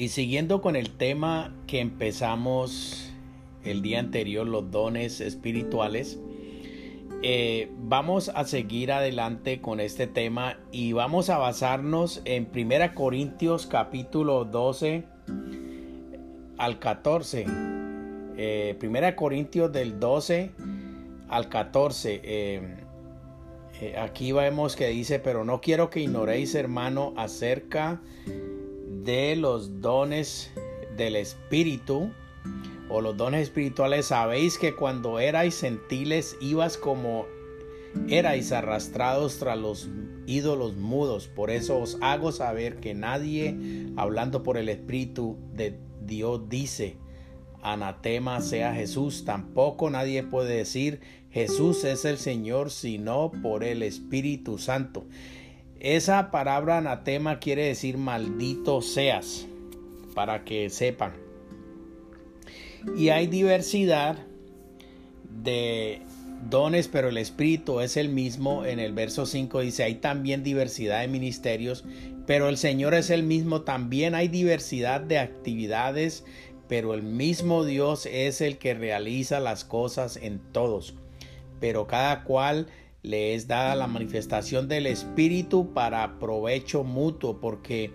Y siguiendo con el tema que empezamos el día anterior, los dones espirituales, eh, vamos a seguir adelante con este tema y vamos a basarnos en 1 Corintios capítulo 12 al 14. Eh, 1 Corintios del 12 al 14. Eh, eh, aquí vemos que dice, pero no quiero que ignoréis hermano acerca de los dones del Espíritu o los dones espirituales, sabéis que cuando erais gentiles ibas como erais arrastrados tras los ídolos mudos. Por eso os hago saber que nadie, hablando por el Espíritu de Dios, dice, anatema sea Jesús. Tampoco nadie puede decir, Jesús es el Señor, sino por el Espíritu Santo. Esa palabra anatema quiere decir maldito seas, para que sepan. Y hay diversidad de dones, pero el Espíritu es el mismo. En el verso 5 dice, hay también diversidad de ministerios, pero el Señor es el mismo. También hay diversidad de actividades, pero el mismo Dios es el que realiza las cosas en todos. Pero cada cual le es dada la manifestación del Espíritu para provecho mutuo, porque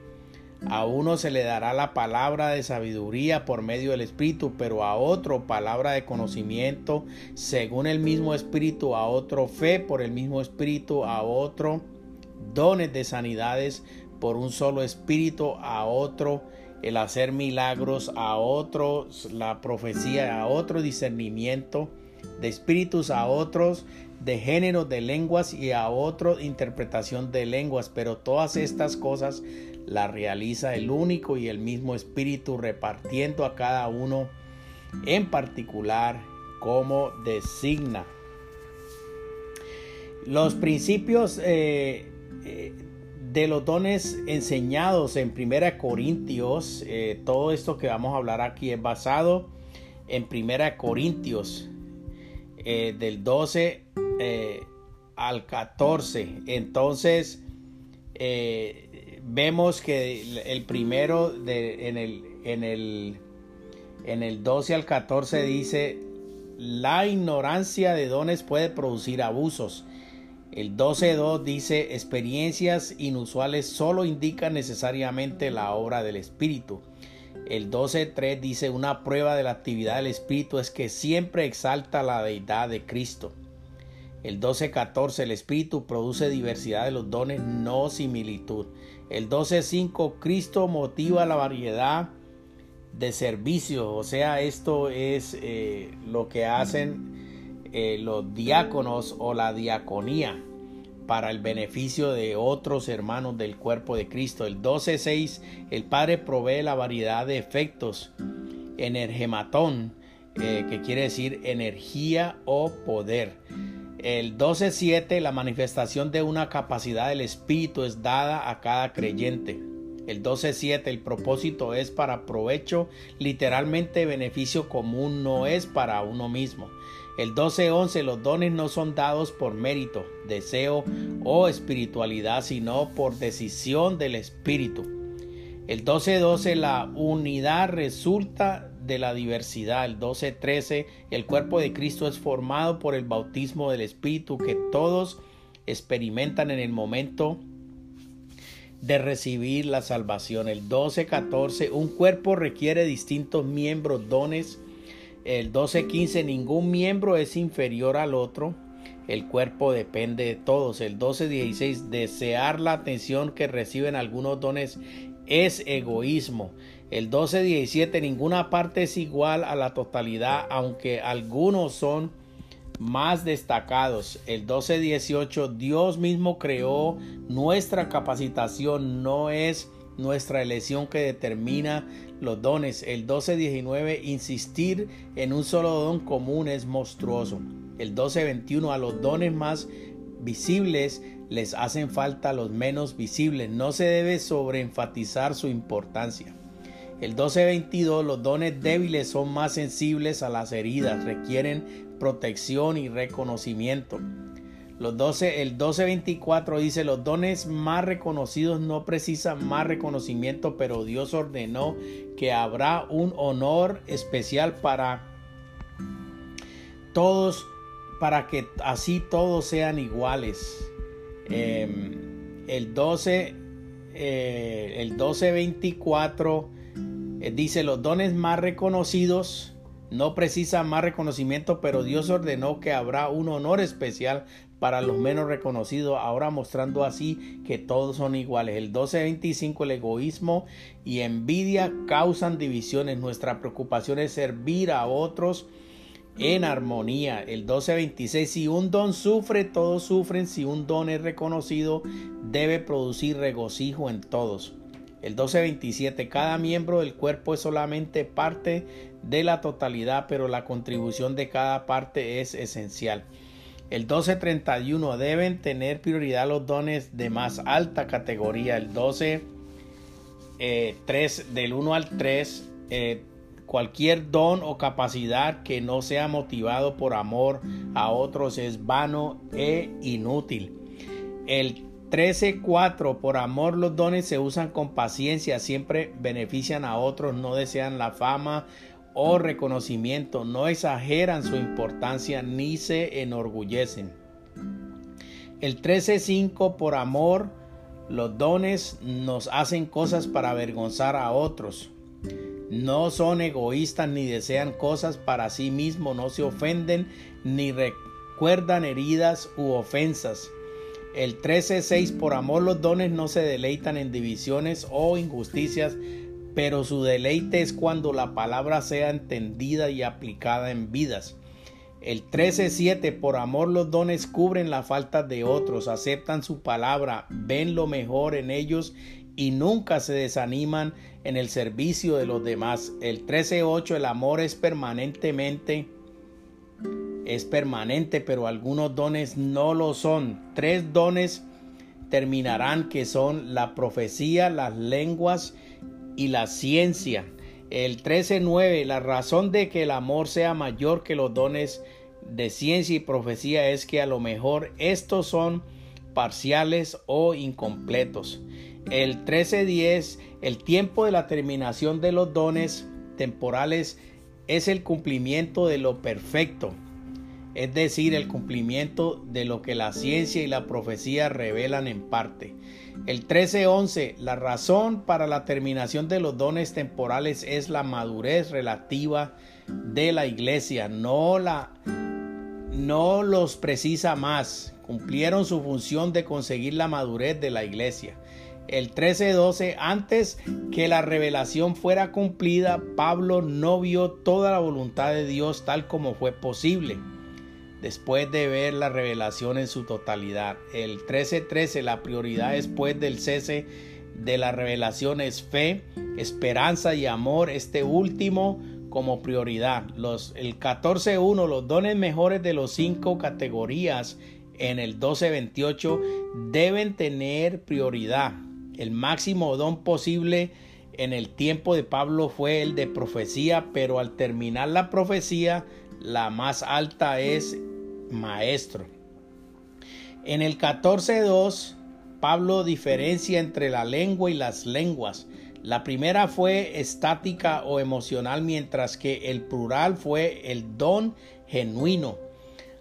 a uno se le dará la palabra de sabiduría por medio del Espíritu, pero a otro palabra de conocimiento según el mismo Espíritu, a otro fe por el mismo Espíritu, a otro dones de sanidades por un solo Espíritu, a otro el hacer milagros, a otro la profecía, a otro discernimiento de espíritus, a otros de género de lenguas y a otro interpretación de lenguas, pero todas estas cosas las realiza el único y el mismo Espíritu repartiendo a cada uno en particular como designa. Los principios eh, eh, de los dones enseñados en Primera Corintios, eh, todo esto que vamos a hablar aquí es basado en Primera Corintios del 12 eh, al 14. Entonces, eh, vemos que el, primero de, en, el, en, el, en el 12 al 14 dice, la ignorancia de dones puede producir abusos. El 12.2 dice, experiencias inusuales solo indican necesariamente la obra del Espíritu. El 12.3 dice, una prueba de la actividad del Espíritu es que siempre exalta la deidad de Cristo. El 12.14, el Espíritu produce diversidad de los dones, no similitud. El 12.5, Cristo motiva la variedad de servicios. O sea, esto es eh, lo que hacen eh, los diáconos o la diaconía para el beneficio de otros hermanos del cuerpo de Cristo. El 12.6, el Padre provee la variedad de efectos. Energematón, eh, que quiere decir energía o poder. El 12.7, la manifestación de una capacidad del Espíritu es dada a cada creyente. El 12.7, el propósito es para provecho, literalmente beneficio común, no es para uno mismo. El 12.11, los dones no son dados por mérito, deseo o espiritualidad, sino por decisión del Espíritu. El 12.12, la unidad resulta de la diversidad. El 12.13, el cuerpo de Cristo es formado por el bautismo del Espíritu que todos experimentan en el momento de recibir la salvación. El 12.14, un cuerpo requiere distintos miembros, dones. El 12.15, ningún miembro es inferior al otro. el cuerpo depende de todos. El 12.16, desear la atención que reciben algunos dones es egoísmo. El 12.17, ninguna parte es igual a la totalidad, aunque algunos son más destacados. El 12.18, Dios mismo creó nuestra capacitación, no es nuestra elección que determina los dones. El 12.19, insistir en un solo don común es monstruoso. El 12.21, a los dones más visibles les hacen falta los menos visibles. No se debe sobreenfatizar su importancia. El 12.22, los dones débiles son más sensibles a las heridas, requieren protección y reconocimiento. Los 12, el 12.24 dice, los dones más reconocidos no precisan más reconocimiento, pero Dios ordenó que habrá un honor especial para todos, para que así todos sean iguales. Em, el 12, eh, el 12.24 eh, dice, los dones más reconocidos no precisan más reconocimiento, pero Dios ordenó que habrá un honor especial para los menos reconocidos, ahora mostrando así que todos son iguales. El 1225, el egoísmo y envidia causan divisiones. Nuestra preocupación es servir a otros en armonía. El 1226, si un don sufre, todos sufren. Si un don es reconocido, debe producir regocijo en todos. El 1227, cada miembro del cuerpo es solamente parte de la totalidad, pero la contribución de cada parte es esencial. El 1231 deben tener prioridad los dones de más alta categoría. El 12 eh, del 1 al 3 eh, cualquier don o capacidad que no sea motivado por amor a otros es vano e inútil. El 13.4 por amor los dones se usan con paciencia, siempre benefician a otros, no desean la fama o reconocimiento, no exageran su importancia ni se enorgullecen. El 13.5 por amor, los dones nos hacen cosas para avergonzar a otros. No son egoístas ni desean cosas para sí mismos, no se ofenden ni recuerdan heridas u ofensas. El 13.6 por amor los dones no se deleitan en divisiones o injusticias, pero su deleite es cuando la palabra sea entendida y aplicada en vidas. El 13.7 por amor los dones cubren la falta de otros, aceptan su palabra, ven lo mejor en ellos y nunca se desaniman en el servicio de los demás. El 13.8 el amor es permanentemente es permanente, pero algunos dones no lo son. Tres dones terminarán que son la profecía, las lenguas y la ciencia. El 13.9, la razón de que el amor sea mayor que los dones de ciencia y profecía es que a lo mejor estos son parciales o incompletos. El 13.10, el tiempo de la terminación de los dones temporales es el cumplimiento de lo perfecto, es decir, el cumplimiento de lo que la ciencia y la profecía revelan en parte. El 13.11. La razón para la terminación de los dones temporales es la madurez relativa de la iglesia. No, la, no los precisa más. Cumplieron su función de conseguir la madurez de la iglesia. El 13.12. Antes que la revelación fuera cumplida, Pablo no vio toda la voluntad de Dios tal como fue posible después de ver la revelación en su totalidad. El 13:13, la prioridad después del cese de la revelación es fe, esperanza y amor, este último como prioridad. Los, el 14:1, los dones mejores de los cinco categorías en el 12:28 deben tener prioridad. El máximo don posible en el tiempo de Pablo fue el de profecía, pero al terminar la profecía, la más alta es maestro. En el 14.2, Pablo diferencia entre la lengua y las lenguas. La primera fue estática o emocional, mientras que el plural fue el don genuino.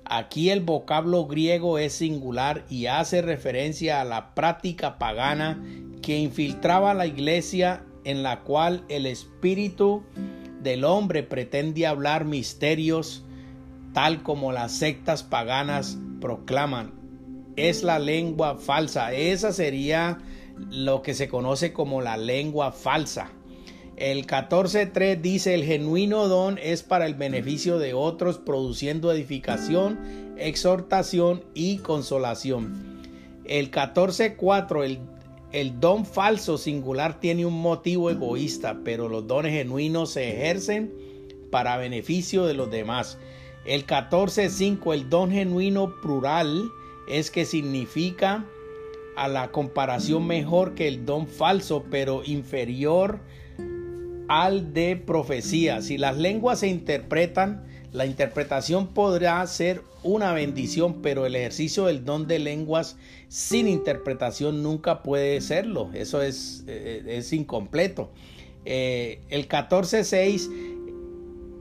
Aquí el vocablo griego es singular y hace referencia a la práctica pagana que infiltraba la iglesia en la cual el espíritu del hombre pretende hablar misterios tal como las sectas paganas proclaman. Es la lengua falsa. Esa sería lo que se conoce como la lengua falsa. El 14.3 dice, el genuino don es para el beneficio de otros, produciendo edificación, exhortación y consolación. El 14.4, el, el don falso singular tiene un motivo egoísta, pero los dones genuinos se ejercen para beneficio de los demás. El 14.5, el don genuino plural es que significa a la comparación mejor que el don falso, pero inferior al de profecía. Si las lenguas se interpretan, la interpretación podrá ser una bendición, pero el ejercicio del don de lenguas sin interpretación nunca puede serlo. Eso es, eh, es incompleto. Eh, el 14.6,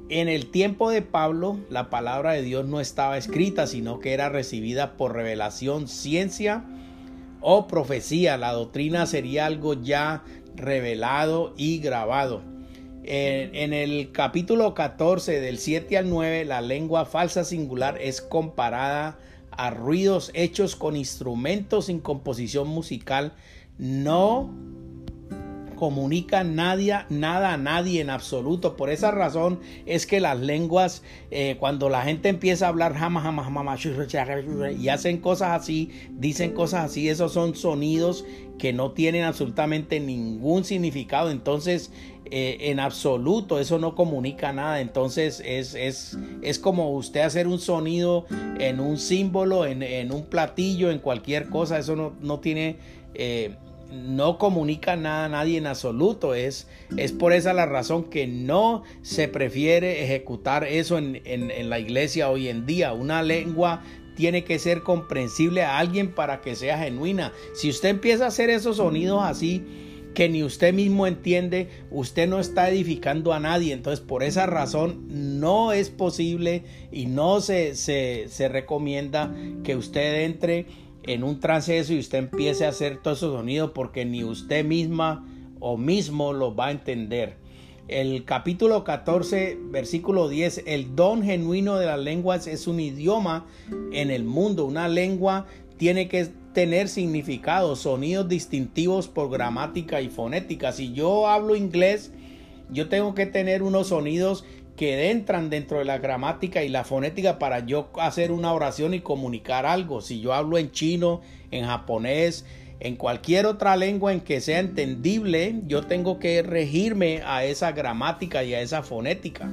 en el tiempo de Pablo, la palabra de Dios no estaba escrita, sino que era recibida por revelación, ciencia o profecía. La doctrina sería algo ya revelado y grabado. En, el capítulo 14 del 7 al 9, la lengua falsa singular es comparada a ruidos hechos con instrumentos sin composición musical, no comunica nadie, nada a nadie en absoluto. Por esa razón es que las lenguas, eh, cuando la gente empieza a hablar jamás, jamás, jamás, y hacen cosas así, dicen cosas así, esos son sonidos que no tienen absolutamente ningún significado. Entonces, eh, en absoluto, eso no comunica nada. Entonces, es, es, es como usted hacer un sonido en un símbolo, en, en un platillo, en cualquier cosa. Eso no, no tiene... Eh, no comunica nada a nadie en absoluto. Es, es por esa la razón que no se prefiere ejecutar eso en, en, la iglesia hoy en día. Una lengua tiene que ser comprensible a alguien para que sea genuina. Si usted empieza a hacer esos sonidos así que ni usted mismo entiende, usted no está edificando a nadie. Entonces, por esa razón, no es posible y no se, se, se recomienda que usted entre en un trance y usted empiece a hacer todos esos sonidos porque ni usted misma o mismo lo va a entender. El capítulo 14, versículo 10, el don genuino de las lenguas es un idioma en el mundo. Una lengua tiene que tener significados, sonidos distintivos por gramática y fonética. Si yo hablo inglés, yo tengo que tener unos sonidos que entran dentro de la gramática y la fonética para yo hacer una oración y comunicar algo. Si yo hablo en chino, en japonés, en cualquier otra lengua en que sea entendible, yo tengo que regirme a esa gramática y a esa fonética.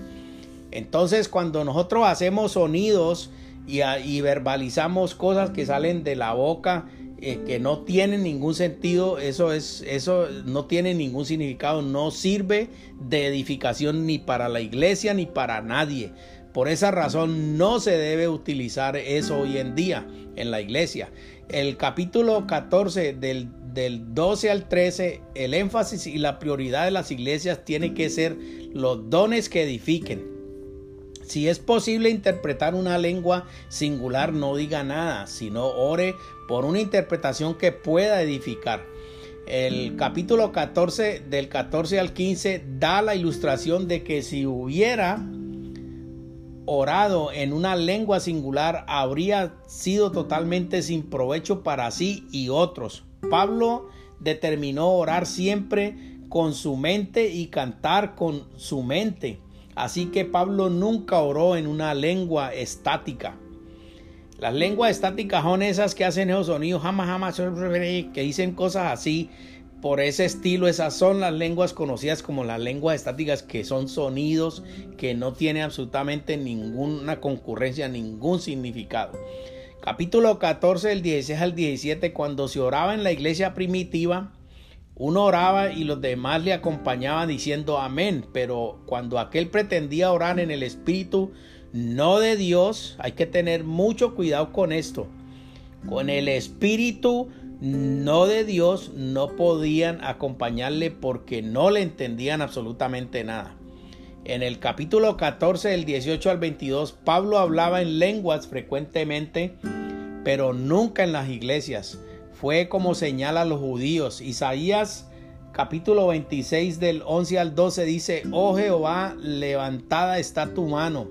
Entonces, cuando nosotros hacemos sonidos y, y verbalizamos cosas que salen de la boca, eh, que no tiene ningún sentido, eso es, eso no tiene ningún significado, no sirve de edificación ni para la iglesia ni para nadie. Por esa razón no se debe utilizar eso hoy en día en la iglesia. El capítulo 14 del, del 12 al 13, el énfasis y la prioridad de las iglesias tiene que ser los dones que edifiquen si es posible interpretar una lengua singular, no diga nada, sino ore por una interpretación que pueda edificar. El capítulo 14 del 14 al 15 da la ilustración de que si hubiera orado en una lengua singular habría sido totalmente sin provecho para sí y otros. Pablo determinó orar siempre con su mente y cantar con su mente. Así que Pablo nunca oró en una lengua estática. Las lenguas estáticas son esas que hacen esos sonidos, jamás, jamás, que dicen cosas así. Por ese estilo, esas son las lenguas conocidas como las lenguas estáticas, que son sonidos que no tienen absolutamente ninguna concurrencia, ningún significado. Capítulo 14, del 16 al 17, cuando se oraba en la iglesia primitiva, uno oraba y los demás le acompañaban diciendo amén, pero cuando aquel pretendía orar en el Espíritu, no de Dios, hay que tener mucho cuidado con esto. Con el Espíritu no de Dios no podían acompañarle porque no le entendían absolutamente nada. En el capítulo 14 del 18 al 22, Pablo hablaba en lenguas frecuentemente, pero nunca en las iglesias fue como señala a los judíos. Isaías capítulo 26 del 11 al 12 dice, oh Jehová, levantada está tu mano,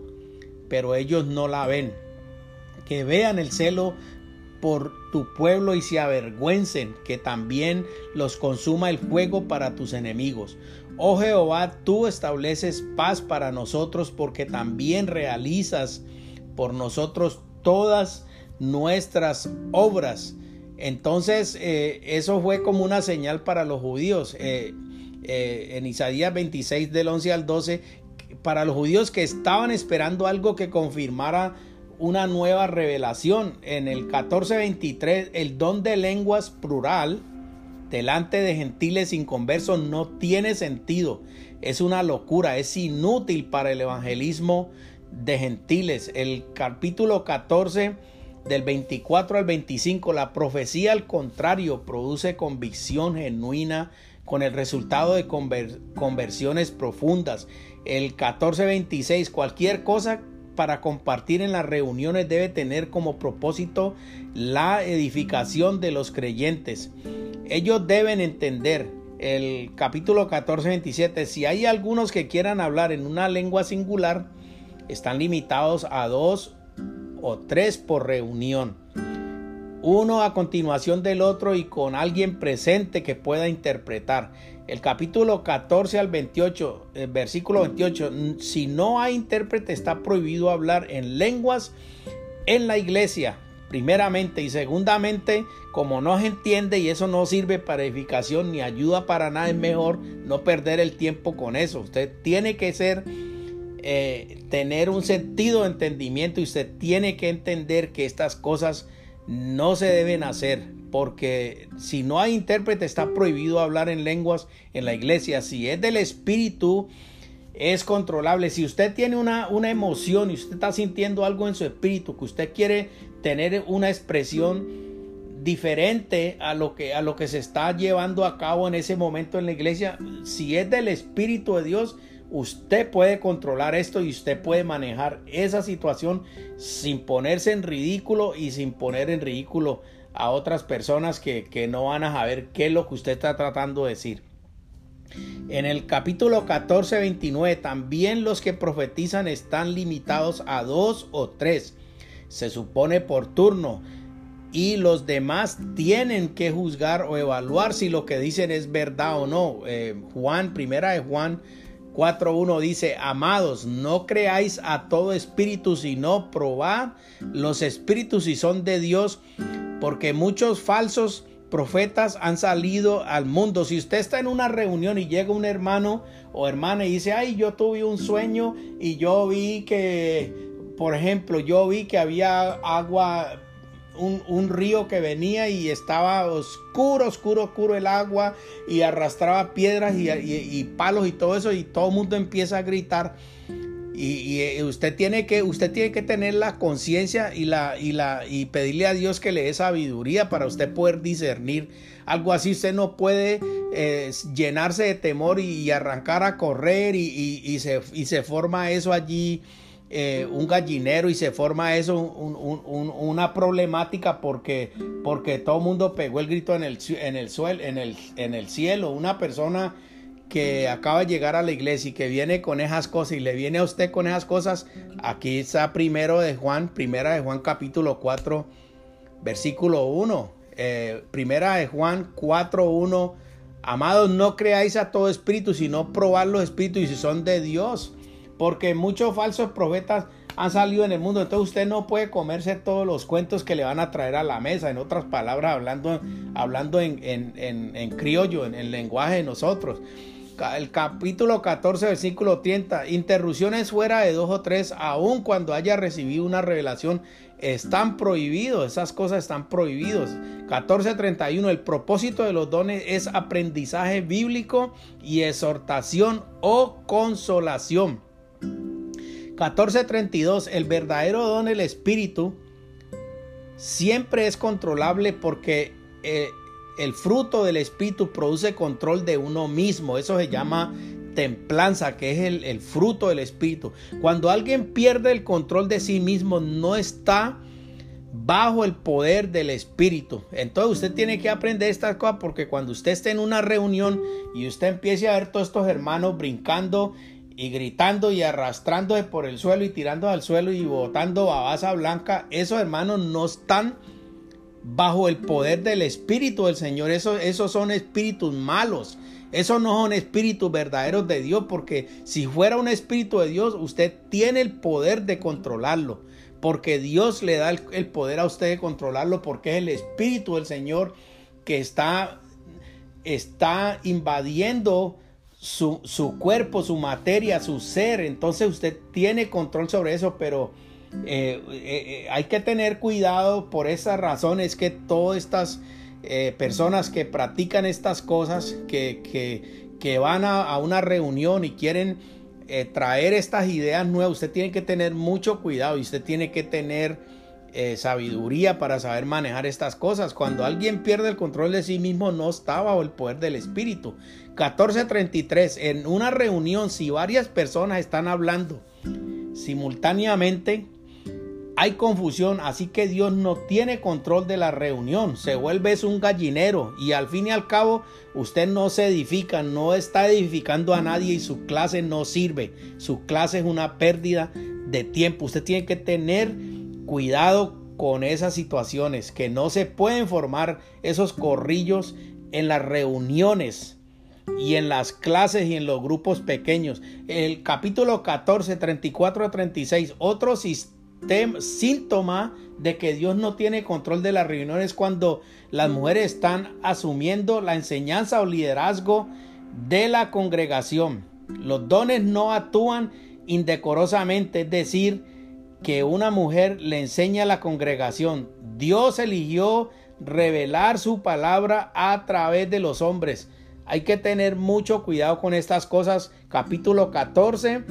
pero ellos no la ven. que vean el celo por tu pueblo y se avergüencen, que también los consuma el fuego para tus enemigos. Oh Jehová, tú estableces paz para nosotros porque también realizas por nosotros todas nuestras obras. Entonces, eh, eso fue como una señal para los judíos. Eh, eh, en Isaías 26 del 11 al 12, para los judíos que estaban esperando algo que confirmara una nueva revelación. En el 1423, el don de lenguas plural delante de gentiles inconversos no tiene sentido. Es una locura, es inútil para el evangelismo de gentiles. El capítulo 14 del 24 al 25, la profecía al contrario produce convicción genuina con el resultado de conversiones profundas. El 14-26, cualquier cosa para compartir en las reuniones debe tener como propósito la edificación de los creyentes. Ellos deben entender el capítulo 14-27, si hay algunos que quieran hablar en una lengua singular, están limitados a dos o tres por reunión. Uno a continuación del otro y con alguien presente que pueda interpretar. El capítulo 14 al 28, el versículo 28, si no hay intérprete está prohibido hablar en lenguas en la iglesia, primeramente y segundamente, como no se entiende y eso no sirve para edificación ni ayuda para nada, es mejor no perder el tiempo con eso. Usted tiene que ser eh, tener un sentido de entendimiento y usted tiene que entender que estas cosas no se deben hacer porque si no hay intérprete está prohibido hablar en lenguas en la iglesia. Si es del espíritu es controlable. Si usted tiene una, una emoción y usted está sintiendo algo en su espíritu que usted quiere tener una expresión diferente a lo que a lo que se está llevando a cabo en ese momento en la iglesia, si es del espíritu de Dios, Usted puede controlar esto y usted puede manejar esa situación sin ponerse en ridículo y sin poner en ridículo a otras personas que, no van a saber qué es lo que usted está tratando de decir. En el capítulo 14, 29, también los que profetizan están limitados a dos o tres. Se supone por turno. Y los demás tienen que juzgar o evaluar si lo que dicen es verdad o no. Eh, Juan, primera de Juan 4.1 dice, amados, no creáis a todo espíritu, sino probad los espíritus si son de Dios, porque muchos falsos profetas han salido al mundo. Si usted está en una reunión y llega un hermano o hermana y dice, ay, yo tuve un sueño y yo vi que, por ejemplo, yo vi que había agua un, río que venía y estaba oscuro, oscuro, oscuro el agua y arrastraba piedras y, palos y todo eso y todo el mundo empieza a gritar. Y, eh, usted tiene que usted tiene que tener la conciencia y la y la y pedirle a Dios que le dé sabiduría para usted poder discernir algo así usted no puede eh, llenarse de temor y, arrancar a correr y, se, y se forma eso allí eh, un gallinero y se forma eso, una problemática porque, porque todo el mundo pegó el grito en el, en el, suelo, en, el, en el cielo. Una persona que acaba de llegar a la iglesia y que viene con esas cosas y le viene a usted con esas cosas, aquí está primero de Juan, primera de Juan capítulo 4, versículo 1. Eh, primera de Juan 4, 1. Amados, no creáis a todo espíritu, sino probar los espíritus y si son de Dios porque muchos falsos profetas han salido en el mundo. Entonces usted no puede comerse todos los cuentos que le van a traer a la mesa. En otras palabras, hablando, hablando en, en, criollo, en el lenguaje de nosotros. El capítulo 14, versículo 30. Interrupciones fuera de dos o tres, aun cuando haya recibido una revelación, están prohibidos. Esas cosas están prohibidos. 14.31. El propósito de los dones es aprendizaje bíblico y exhortación o consolación. 1432, el verdadero don del Espíritu siempre es controlable porque eh, el fruto del Espíritu produce control de uno mismo. Eso se llama templanza, que es el, el fruto del Espíritu. Cuando alguien pierde el control de sí mismo, no está bajo el poder del Espíritu. Entonces usted tiene que aprender estas cosas porque cuando usted esté en una reunión y usted empiece a ver todos estos hermanos brincando y gritando y arrastrándose por el suelo y tirando al suelo y botando babasa blanca, esos hermanos no están bajo el poder del Espíritu del Señor. Esos, esos son espíritus malos. Esos no son espíritus verdaderos de Dios, porque si fuera un espíritu de Dios, usted tiene el poder de controlarlo, porque Dios le da el, poder a usted de controlarlo, porque es el espíritu del Señor que está, está invadiendo su, su cuerpo, su materia, su ser. Entonces usted tiene control sobre eso, pero eh, eh, eh, hay que tener cuidado por esa razón es que todas estas personas que practican estas cosas, que, que, van a, una reunión y quieren traer estas ideas nuevas, usted tiene que tener mucho cuidado y usted tiene que tener sabiduría para saber manejar estas cosas. Cuando alguien pierde el control de sí mismo, no está bajo el poder del Espíritu. 1433, en una reunión, si varias personas están hablando simultáneamente, hay confusión, así que Dios no tiene control de la reunión, se vuelve un gallinero y al fin y al cabo usted no se edifica, no está edificando a nadie y su clase no sirve, su clase es una pérdida de tiempo, usted tiene que tener cuidado con esas situaciones, que no se pueden formar esos corrillos en las reuniones y en las clases y en los grupos pequeños. El capítulo 14, 34 a 36, otro síntoma de que Dios no tiene control de las reuniones cuando las mujeres están asumiendo la enseñanza o liderazgo de la congregación. Los dones no actúan indecorosamente, es decir, que una mujer le enseña a la congregación. Dios eligió revelar su palabra a través de los hombres. Hay que tener mucho cuidado con estas cosas. Capítulo 14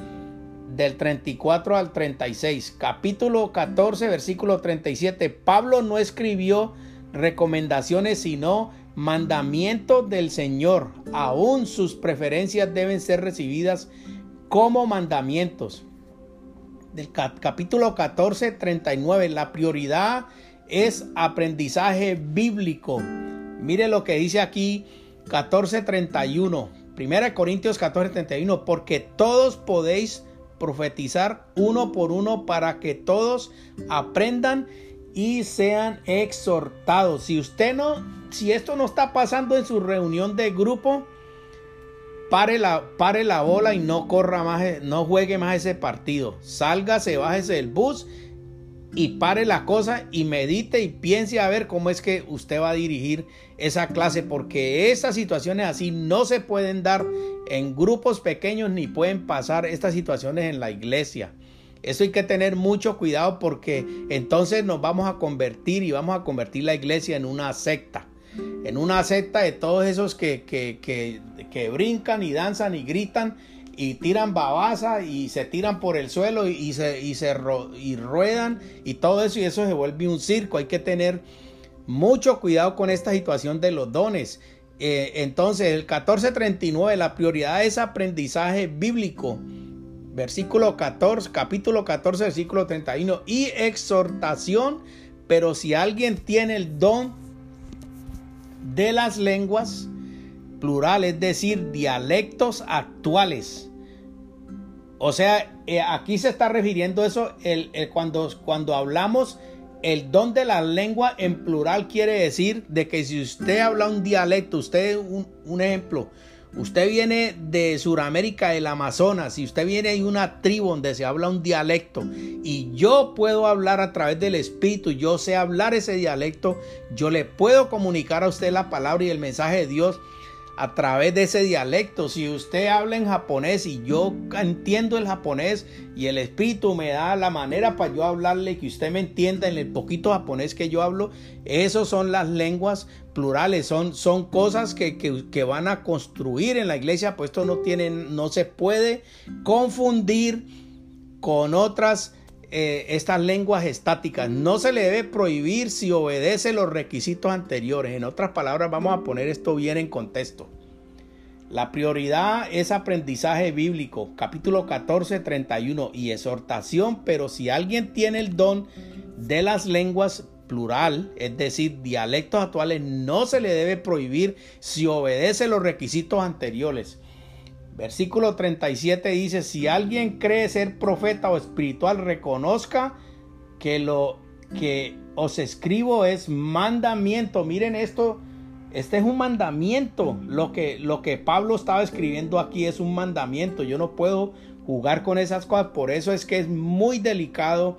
del 34 al 36. Capítulo 14, versículo 37. Pablo no escribió recomendaciones, sino mandamientos del Señor. Aún sus preferencias deben ser recibidas como mandamientos. Del capítulo 14, 39. La prioridad es aprendizaje bíblico. Mire lo que dice aquí 14:31. Primera Corintios 14:31. Porque todos podéis profetizar uno por uno para que todos aprendan y sean exhortados. Si usted no, si esto no está pasando en su reunión de grupo, pare la, pare la bola y no corra más, no juegue más ese partido. Sálgase, bájese del bus y pare la cosa y medite y piense a ver cómo es que usted va a dirigir esa clase, porque estas situaciones así no se pueden dar en grupos pequeños ni pueden pasar estas situaciones en la iglesia. Eso hay que tener mucho cuidado porque entonces nos vamos a convertir y vamos a convertir la iglesia en una secta. En una secta de todos esos que, que, que, brincan y danzan y gritan y tiran babasa y se tiran por el suelo y, se, y se y ruedan y todo eso y eso se vuelve un circo. Hay que tener mucho cuidado con esta situación de los dones. Eh, entonces, el 1439, la prioridad es aprendizaje bíblico. Versículo 14, capítulo 14, versículo 31. Y exhortación, pero si alguien tiene el don de las lenguas, plural, es decir, dialectos actuales. O sea, eh, aquí se está refiriendo eso el, cuando, cuando hablamos el don de la lengua en plural quiere decir de que si usted habla un dialecto, usted un, un ejemplo, usted viene de Sudamérica, del Amazonas, si usted viene de una tribu donde se habla un dialecto y yo puedo hablar a través del Espíritu, yo sé hablar ese dialecto, yo le puedo comunicar a usted la palabra y el mensaje de Dios a través de ese dialecto. Si usted habla en japonés y yo entiendo el japonés y el espíritu me da la manera para yo hablarle, que usted me entienda en el poquito japonés que yo hablo, esos son las lenguas plurales, son, son cosas que, que, van a construir en la iglesia, pues esto no tienen, no se puede confundir con otras eh, estas lenguas estáticas. No se le debe prohibir si obedece los requisitos anteriores. En otras palabras, vamos a poner esto bien en contexto. La prioridad es aprendizaje bíblico, capítulo 14, 31, y exhortación, pero si alguien tiene el don de las lenguas plural, es decir, dialectos actuales, no se le debe prohibir si obedece los requisitos anteriores. Versículo 37 dice, si alguien cree ser profeta o espiritual, reconozca que lo que os escribo es mandamiento. Miren esto, este es un mandamiento. Lo que, lo que Pablo estaba escribiendo aquí es un mandamiento. Yo no puedo jugar con esas cosas. Por eso es que es muy delicado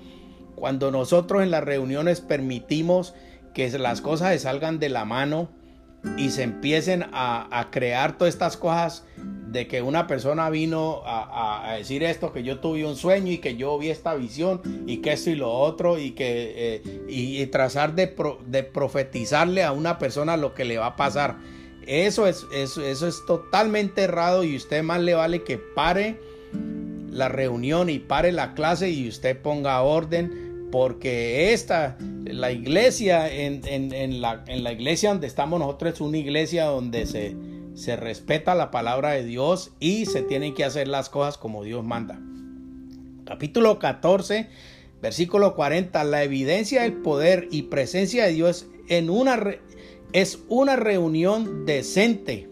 cuando nosotros en las reuniones permitimos que las cosas salgan de la mano y se empiecen a, crear todas estas cosas de que una persona vino a, decir esto, que yo tuve un sueño y que yo vi esta visión y que esto y lo otro y que eh, y, trazar de, de, profetizarle a una persona lo que le va a pasar. Eso es, eso, eso es totalmente errado y usted más le vale que pare la reunión y pare la clase y usted ponga orden porque esta, la iglesia, en, la, en, la, iglesia donde estamos nosotros es una iglesia donde se, se respeta la palabra de Dios y se tienen que hacer las cosas como Dios manda. Capítulo 14, versículo 40, la evidencia del poder y presencia de Dios en una es una reunión decente.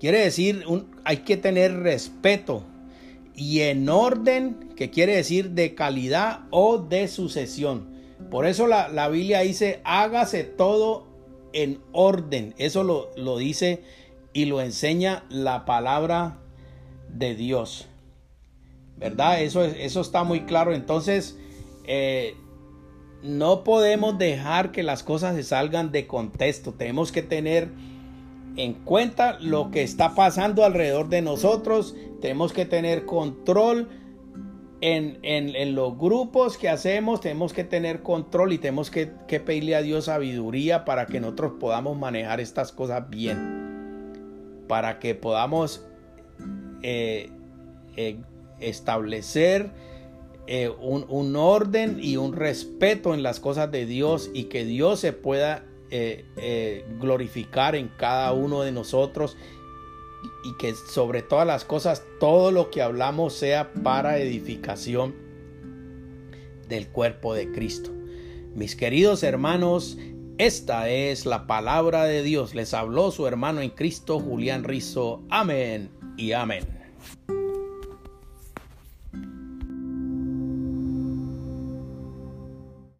Quiere decir, hay que tener respeto y en orden, que quiere decir de calidad o de sucesión. Por eso la, Biblia dice, hágase todo en orden. Eso lo, lo, dice y lo enseña la palabra de Dios. ¿Verdad? Eso, eso está muy claro. Entonces, eh, no podemos dejar que las cosas se salgan de contexto. Tenemos que tener en cuenta lo que está pasando alrededor de nosotros. Tenemos que tener control en, los grupos que hacemos. Tenemos que tener control y tenemos que, pedirle a Dios sabiduría para que nosotros podamos manejar estas cosas bien. Para que podamos eh, eh, establecer eh, un, un orden y un respeto en las cosas de Dios y que Dios se pueda eh, eh, glorificar en cada uno de nosotros y que sobre todas las cosas todo lo que hablamos sea para edificación del cuerpo de Cristo. Mis queridos hermanos, esta es la palabra de Dios. Les habló su hermano en Cristo, Julián Rizo. Amén y amén.